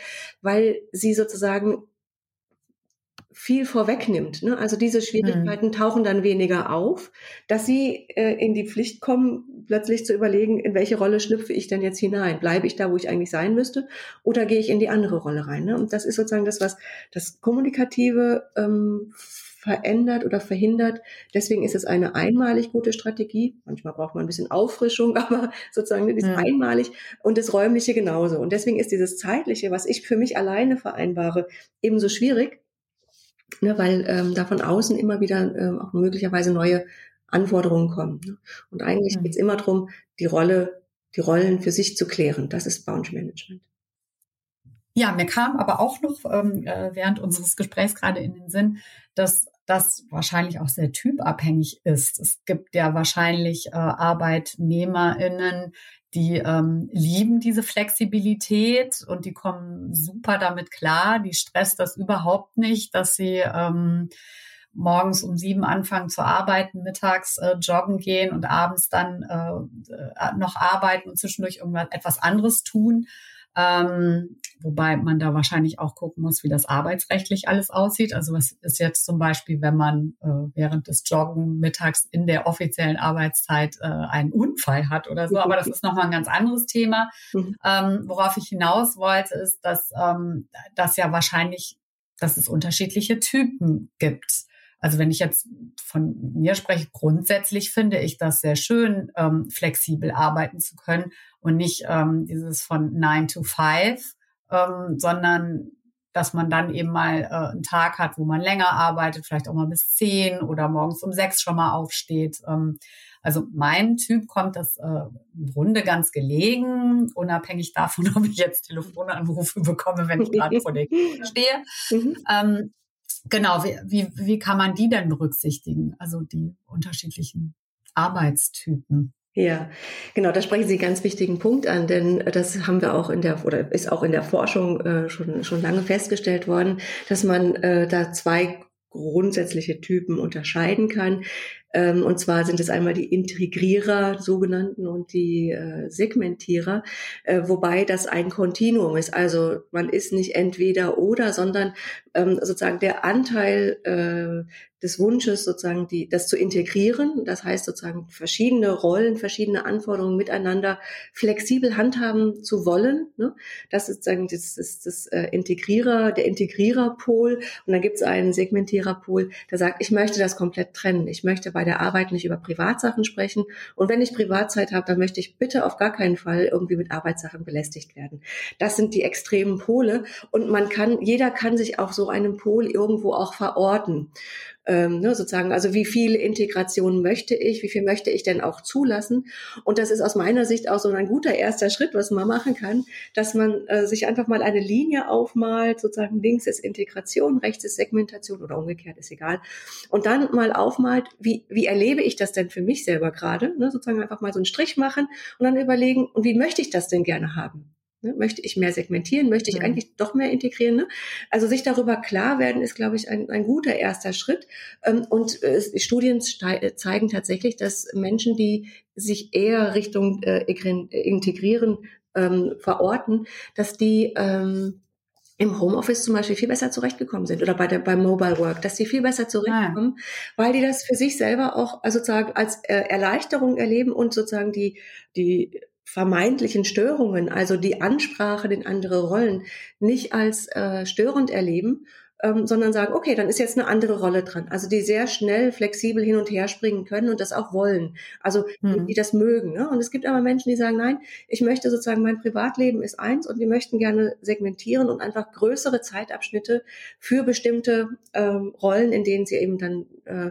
weil sie sozusagen viel vorwegnimmt. Ne? Also diese Schwierigkeiten mhm. tauchen dann weniger auf, dass sie äh, in die Pflicht kommen, plötzlich zu überlegen, in welche Rolle schlüpfe ich denn jetzt hinein? Bleibe ich da, wo ich eigentlich sein müsste, oder gehe ich in die andere Rolle rein? Ne? Und das ist sozusagen das, was das Kommunikative ähm, verändert oder verhindert. Deswegen ist es eine einmalig gute Strategie. Manchmal braucht man ein bisschen Auffrischung, aber sozusagen die ist mhm. einmalig und das Räumliche genauso. Und deswegen ist dieses Zeitliche, was ich für mich alleine vereinbare, ebenso schwierig, ne, weil ähm, da von außen immer wieder ähm, auch möglicherweise neue Anforderungen kommen. Ne? Und eigentlich mhm. geht es immer darum, die Rolle, die Rollen für sich zu klären. Das ist Boundary Management. Ja, mir kam aber auch noch ähm, äh, während unseres Gesprächs gerade in den Sinn, dass das wahrscheinlich auch sehr typabhängig ist. Es gibt ja wahrscheinlich äh, ArbeitnehmerInnen, die ähm, lieben diese Flexibilität und die kommen super damit klar. Die stresst das überhaupt nicht, dass sie ähm, morgens um sieben anfangen zu arbeiten, mittags äh, joggen gehen und abends dann äh, äh noch arbeiten und zwischendurch irgendwas etwas anderes tun. Ähm, wobei man da wahrscheinlich auch gucken muss, wie das arbeitsrechtlich alles aussieht. Also was ist jetzt zum Beispiel, wenn man äh, während des Joggen mittags in der offiziellen Arbeitszeit äh, einen Unfall hat oder so. Aber das ist nochmal ein ganz anderes Thema. Mhm. Ähm, worauf ich hinaus wollte, ist, dass ähm, das ja wahrscheinlich, dass es unterschiedliche Typen gibt. Also wenn ich jetzt von mir spreche, grundsätzlich finde ich das sehr schön, ähm, flexibel arbeiten zu können und nicht ähm, dieses von nine to five, ähm, sondern dass man dann eben mal äh, einen Tag hat, wo man länger arbeitet, vielleicht auch mal bis zehn oder morgens um sechs schon mal aufsteht. Ähm, also mein Typ kommt das äh, im Grunde ganz gelegen, unabhängig davon, ob ich jetzt Telefonanrufe bekomme, wenn ich gerade vor der Tür stehe. Mhm. Ähm, Genau, wie, wie, wie kann man die denn berücksichtigen? Also die unterschiedlichen Arbeitstypen. Ja, genau, da sprechen Sie einen ganz wichtigen Punkt an, denn das haben wir auch in der oder ist auch in der Forschung äh, schon schon lange festgestellt worden, dass man äh, da zwei grundsätzliche Typen unterscheiden kann. Ähm, und zwar sind es einmal die Integrierer, sogenannten, und die äh, Segmentierer, äh, wobei das ein Kontinuum ist. Also man ist nicht entweder oder, sondern ähm, sozusagen der Anteil äh, des Wunsches, sozusagen die, das zu integrieren, das heißt sozusagen verschiedene Rollen, verschiedene Anforderungen miteinander flexibel handhaben zu wollen. Ne? Das ist sozusagen das, das, das äh, Integrierer, der Integriererpol. Und dann gibt es einen Segmentiererpol, der sagt, ich möchte das komplett trennen. Ich möchte der Arbeit nicht über Privatsachen sprechen. Und wenn ich Privatzeit habe, dann möchte ich bitte auf gar keinen Fall irgendwie mit Arbeitssachen belästigt werden. Das sind die extremen Pole. Und man kann, jeder kann sich auf so einem Pol irgendwo auch verorten. Ähm, ne, sozusagen, also wie viel Integration möchte ich, wie viel möchte ich denn auch zulassen? Und das ist aus meiner Sicht auch so ein guter erster Schritt, was man machen kann, dass man äh, sich einfach mal eine Linie aufmalt, sozusagen links ist Integration, rechts ist Segmentation oder umgekehrt, ist egal. Und dann mal aufmalt, wie, wie erlebe ich das denn für mich selber gerade? Ne, sozusagen einfach mal so einen Strich machen und dann überlegen, und wie möchte ich das denn gerne haben? Ne? Möchte ich mehr segmentieren? Möchte ich mhm. eigentlich doch mehr integrieren? Ne? Also sich darüber klar werden, ist, glaube ich, ein, ein guter erster Schritt. Ähm, und äh, Studien zeigen tatsächlich, dass Menschen, die sich eher Richtung äh, Integrieren ähm, verorten, dass die ähm, im Homeoffice zum Beispiel viel besser zurechtgekommen sind oder bei der, beim Mobile Work, dass sie viel besser zurechtkommen, ah. weil die das für sich selber auch also sozusagen als äh, Erleichterung erleben und sozusagen die, die vermeintlichen Störungen, also die Ansprache in andere Rollen, nicht als äh, störend erleben, ähm, sondern sagen, okay, dann ist jetzt eine andere Rolle dran. Also die sehr schnell, flexibel hin und her springen können und das auch wollen. Also hm. die, das mögen. Ne? Und es gibt aber Menschen, die sagen, nein, ich möchte sozusagen, mein Privatleben ist eins und die möchten gerne segmentieren und einfach größere Zeitabschnitte für bestimmte ähm, Rollen, in denen sie eben dann äh,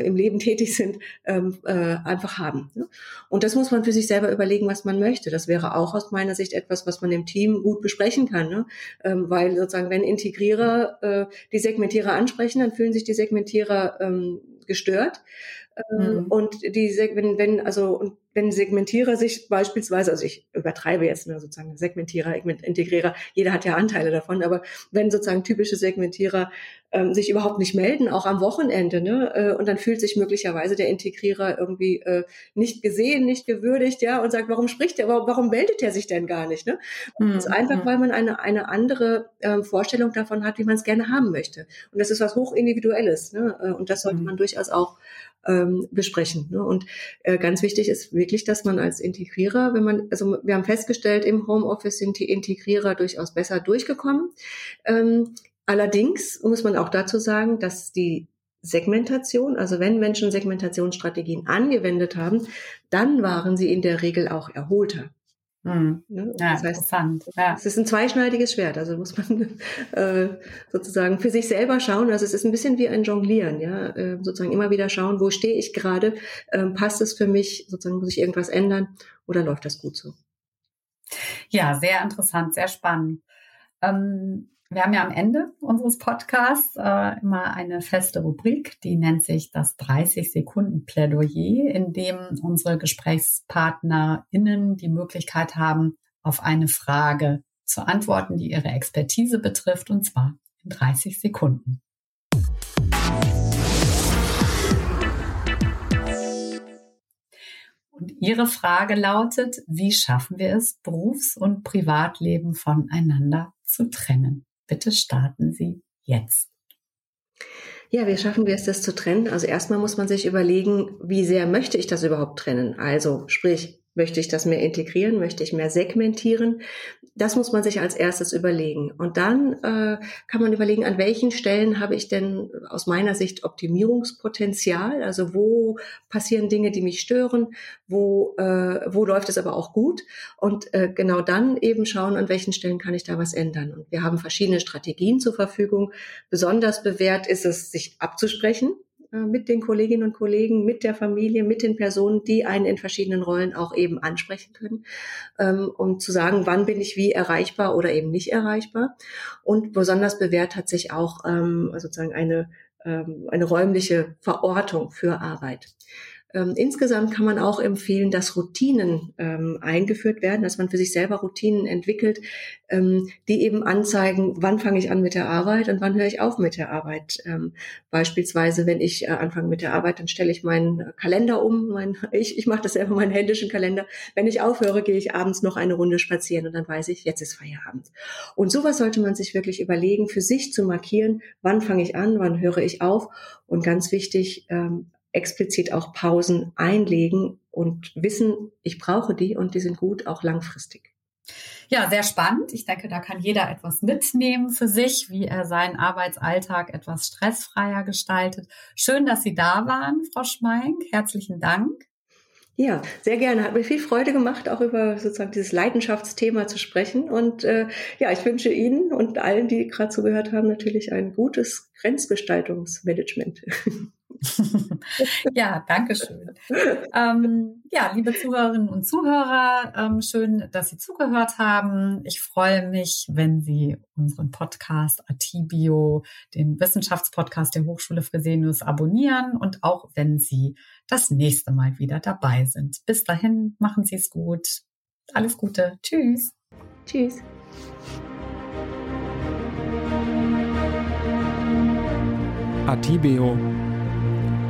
im Leben tätig sind, ähm, äh, einfach haben. Ne? Und das muss man für sich selber überlegen, was man möchte. Das wäre auch aus meiner Sicht etwas, was man im Team gut besprechen kann, ne? ähm, weil sozusagen, wenn Integrierer äh, die Segmentierer ansprechen, dann fühlen sich die Segmentierer ähm, gestört. Ähm, mhm. Und die, wenn, wenn, also, wenn Segmentierer sich beispielsweise, also ich übertreibe jetzt ne, sozusagen Segmentierer, Integrierer, jeder hat ja Anteile davon, aber wenn sozusagen typische Segmentierer ähm, sich überhaupt nicht melden, auch am Wochenende, ne, äh, und dann fühlt sich möglicherweise der Integrierer irgendwie äh, nicht gesehen, nicht gewürdigt, ja, und sagt, warum spricht er, warum, meldet er sich denn gar nicht, ne? Und das ist mhm. einfach, weil man eine, eine andere ähm, Vorstellung davon hat, wie man es gerne haben möchte. Und das ist was hochindividuelles, ne? Äh, und das sollte mhm. man durchaus auch ähm, besprechen. Ne? Und äh, ganz wichtig ist wirklich, dass man als Integrierer, wenn man, also wir haben festgestellt, im Homeoffice sind die Integrierer durchaus besser durchgekommen. Ähm, allerdings muss man auch dazu sagen, dass die Segmentation, also wenn Menschen Segmentationsstrategien angewendet haben, dann waren sie in der Regel auch erholter. Mhm. Ne? Ja, das heißt, interessant. Ja. Es ist ein zweischneidiges Schwert, also muss man äh, sozusagen für sich selber schauen. Also es ist ein bisschen wie ein Jonglieren, ja, äh, sozusagen immer wieder schauen, wo stehe ich gerade, äh, passt es für mich, sozusagen muss ich irgendwas ändern oder läuft das gut so? Ja, sehr interessant, sehr spannend. Ähm, wir haben ja am Ende unseres Podcasts äh, immer eine feste Rubrik, die nennt sich das 30 Sekunden Plädoyer, in dem unsere GesprächspartnerInnen die Möglichkeit haben, auf eine Frage zu antworten, die ihre Expertise betrifft, und zwar in 30 Sekunden. Und Ihre Frage lautet, wie schaffen wir es, Berufs- und Privatleben voneinander zu trennen? Bitte starten Sie jetzt. Ja, wie schaffen wir es, das zu trennen? Also erstmal muss man sich überlegen, wie sehr möchte ich das überhaupt trennen? Also sprich, Möchte ich das mehr integrieren? Möchte ich mehr segmentieren? Das muss man sich als erstes überlegen. Und dann äh, kann man überlegen, an welchen Stellen habe ich denn aus meiner Sicht Optimierungspotenzial? Also wo passieren Dinge, die mich stören? Wo, äh, wo läuft es aber auch gut? Und äh, genau dann eben schauen, an welchen Stellen kann ich da was ändern. Und wir haben verschiedene Strategien zur Verfügung. Besonders bewährt ist es, sich abzusprechen mit den Kolleginnen und Kollegen, mit der Familie, mit den Personen, die einen in verschiedenen Rollen auch eben ansprechen können, ähm, um zu sagen, wann bin ich wie erreichbar oder eben nicht erreichbar. Und besonders bewährt hat sich auch ähm, sozusagen eine, ähm, eine räumliche Verortung für Arbeit. Ähm, insgesamt kann man auch empfehlen, dass Routinen ähm, eingeführt werden, dass man für sich selber Routinen entwickelt, ähm, die eben anzeigen, wann fange ich an mit der Arbeit und wann höre ich auf mit der Arbeit. Ähm, beispielsweise, wenn ich äh, anfange mit der Arbeit, dann stelle ich meinen Kalender um. Mein, ich ich mache das selber, meinen händischen Kalender. Wenn ich aufhöre, gehe ich abends noch eine Runde spazieren und dann weiß ich, jetzt ist Feierabend. Und sowas sollte man sich wirklich überlegen, für sich zu markieren, wann fange ich an, wann höre ich auf. Und ganz wichtig, ähm, explizit auch Pausen einlegen und wissen, ich brauche die und die sind gut auch langfristig. Ja, sehr spannend. Ich denke, da kann jeder etwas mitnehmen für sich, wie er seinen Arbeitsalltag etwas stressfreier gestaltet. Schön, dass Sie da waren, Frau Schmeink. Herzlichen Dank. Ja, sehr gerne. Hat mir viel Freude gemacht, auch über sozusagen dieses Leidenschaftsthema zu sprechen. Und äh, ja, ich wünsche Ihnen und allen, die gerade zugehört haben, natürlich ein gutes Grenzgestaltungsmanagement. ja, danke schön. Ähm, ja, liebe Zuhörerinnen und Zuhörer, ähm, schön, dass Sie zugehört haben. Ich freue mich, wenn Sie unseren Podcast Atibio, den Wissenschaftspodcast der Hochschule Fresenius, abonnieren und auch wenn Sie das nächste Mal wieder dabei sind. Bis dahin, machen Sie es gut. Alles Gute. Tschüss. Tschüss. Atibio